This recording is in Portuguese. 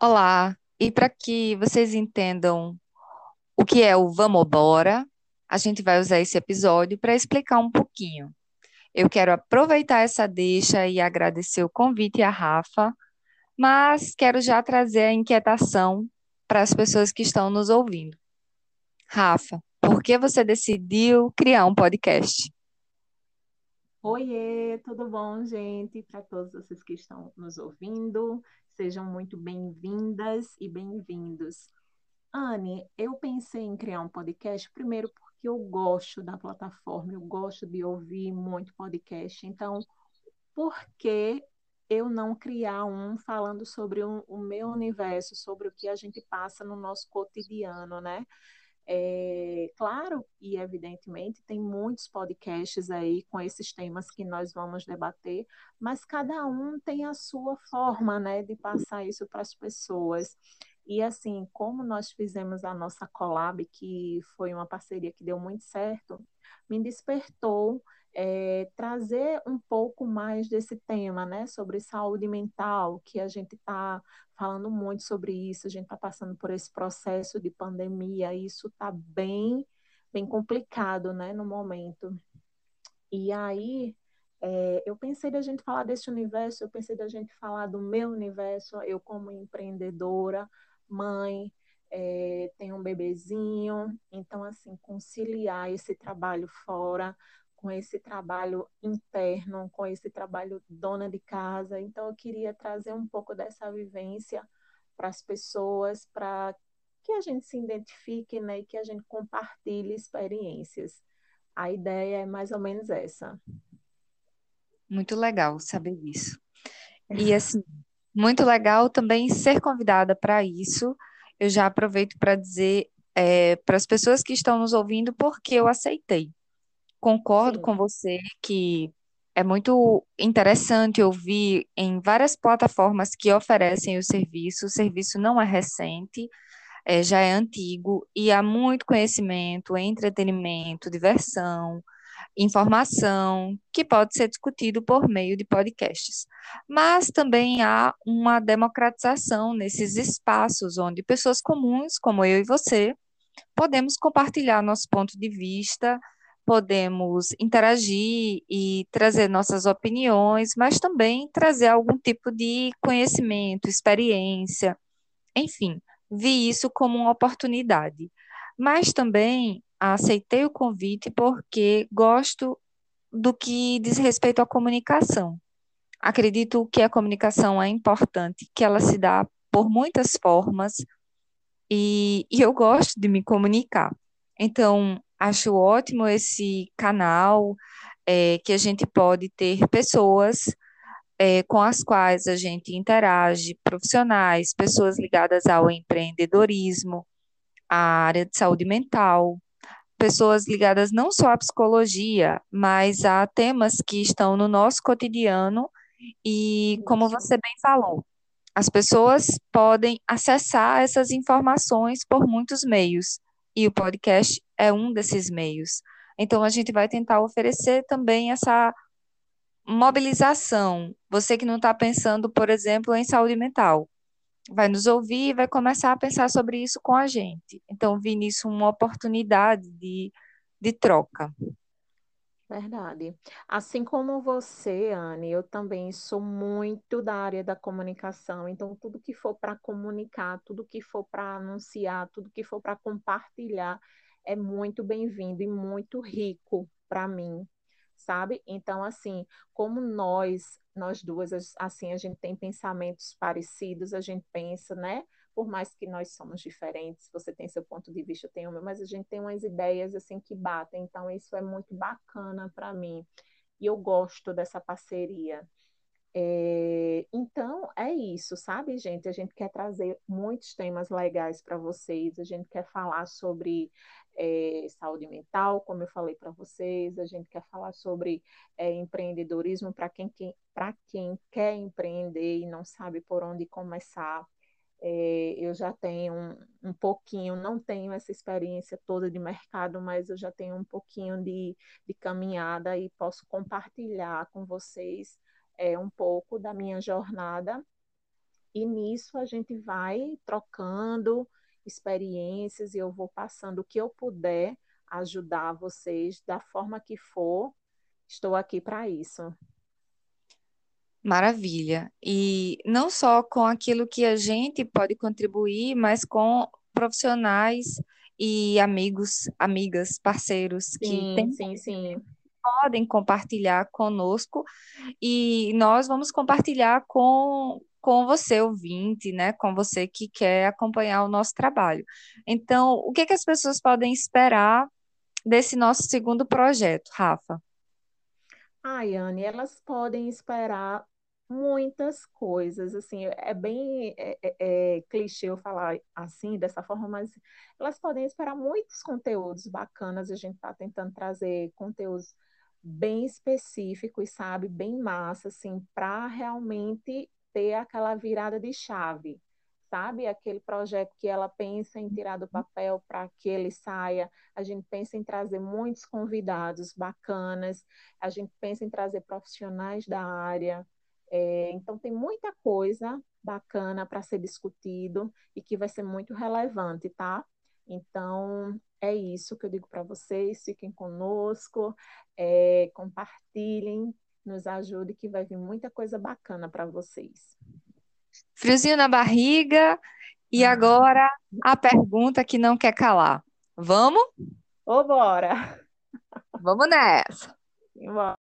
Olá, e para que vocês entendam o que é o Vamobora, a gente vai usar esse episódio para explicar um pouquinho. Eu quero aproveitar essa deixa e agradecer o convite à Rafa, mas quero já trazer a inquietação para as pessoas que estão nos ouvindo. Rafa, por que você decidiu criar um podcast? Oiê, tudo bom, gente? Para todos vocês que estão nos ouvindo, sejam muito bem-vindas e bem-vindos. Anne, eu pensei em criar um podcast primeiro porque eu gosto da plataforma, eu gosto de ouvir muito podcast. Então, por que eu não criar um falando sobre o, o meu universo, sobre o que a gente passa no nosso cotidiano, né? É, claro e evidentemente tem muitos podcasts aí com esses temas que nós vamos debater, mas cada um tem a sua forma, né, de passar isso para as pessoas. E assim, como nós fizemos a nossa collab, que foi uma parceria que deu muito certo, me despertou é, trazer um pouco mais desse tema, né, sobre saúde mental, que a gente está falando muito sobre isso, a gente está passando por esse processo de pandemia, isso está bem, bem complicado, né, no momento. E aí, é, eu pensei da gente falar desse universo, eu pensei da gente falar do meu universo, eu como empreendedora, mãe, é, tenho um bebezinho, então, assim, conciliar esse trabalho fora com esse trabalho interno, com esse trabalho dona de casa. Então, eu queria trazer um pouco dessa vivência para as pessoas, para que a gente se identifique né, e que a gente compartilhe experiências. A ideia é mais ou menos essa. Muito legal saber isso. E, assim, muito legal também ser convidada para isso. Eu já aproveito para dizer é, para as pessoas que estão nos ouvindo porque eu aceitei. Concordo Sim. com você que é muito interessante ouvir em várias plataformas que oferecem o serviço. O serviço não é recente, é, já é antigo e há muito conhecimento, entretenimento, diversão, informação que pode ser discutido por meio de podcasts. Mas também há uma democratização nesses espaços onde pessoas comuns, como eu e você, podemos compartilhar nosso ponto de vista podemos interagir e trazer nossas opiniões, mas também trazer algum tipo de conhecimento, experiência, enfim, vi isso como uma oportunidade. Mas também aceitei o convite porque gosto do que diz respeito à comunicação. Acredito que a comunicação é importante, que ela se dá por muitas formas e, e eu gosto de me comunicar. Então, Acho ótimo esse canal, é, que a gente pode ter pessoas é, com as quais a gente interage, profissionais, pessoas ligadas ao empreendedorismo, à área de saúde mental, pessoas ligadas não só à psicologia, mas a temas que estão no nosso cotidiano e, como você bem falou, as pessoas podem acessar essas informações por muitos meios e o podcast é um desses meios. Então, a gente vai tentar oferecer também essa mobilização. Você que não está pensando, por exemplo, em saúde mental, vai nos ouvir e vai começar a pensar sobre isso com a gente. Então, vi nisso uma oportunidade de, de troca. Verdade. Assim como você, Anne, eu também sou muito da área da comunicação. Então, tudo que for para comunicar, tudo que for para anunciar, tudo que for para compartilhar, é muito bem-vindo e muito rico para mim, sabe? Então, assim, como nós, nós duas, assim, a gente tem pensamentos parecidos, a gente pensa, né? Por mais que nós somos diferentes, você tem seu ponto de vista, eu tenho o meu, mas a gente tem umas ideias assim que batem, então isso é muito bacana para mim. E eu gosto dessa parceria. É, então, é isso, sabe, gente? A gente quer trazer muitos temas legais para vocês, a gente quer falar sobre é, saúde mental, como eu falei para vocês, a gente quer falar sobre é, empreendedorismo para quem, quem, quem quer empreender e não sabe por onde começar. É, eu já tenho um, um, pouquinho, não tenho essa experiência toda de mercado, mas eu já tenho um pouquinho de, de caminhada e posso compartilhar com vocês é, um pouco da minha jornada E nisso a gente vai trocando experiências e eu vou passando o que eu puder ajudar vocês da forma que for. Estou aqui para isso. Maravilha. E não só com aquilo que a gente pode contribuir, mas com profissionais e amigos, amigas, parceiros que Sim, têm sim, sim. podem compartilhar conosco e nós vamos compartilhar com, com você, ouvinte, né? Com você que quer acompanhar o nosso trabalho. Então, o que que as pessoas podem esperar desse nosso segundo projeto, Rafa? Ai, Anne, elas podem esperar muitas coisas, assim, é bem é, é, é clichê eu falar assim, dessa forma, mas elas podem esperar muitos conteúdos bacanas, a gente está tentando trazer conteúdos bem específicos, sabe, bem massa, assim, para realmente ter aquela virada de chave, sabe, aquele projeto que ela pensa em tirar do papel para que ele saia, a gente pensa em trazer muitos convidados bacanas, a gente pensa em trazer profissionais da área, é, então, tem muita coisa bacana para ser discutido e que vai ser muito relevante, tá? Então, é isso que eu digo para vocês. Fiquem conosco, é, compartilhem, nos ajude, que vai vir muita coisa bacana para vocês. Friozinho na barriga. E agora a pergunta que não quer calar. Vamos? Ô, bora! Vamos nessa! Vamos.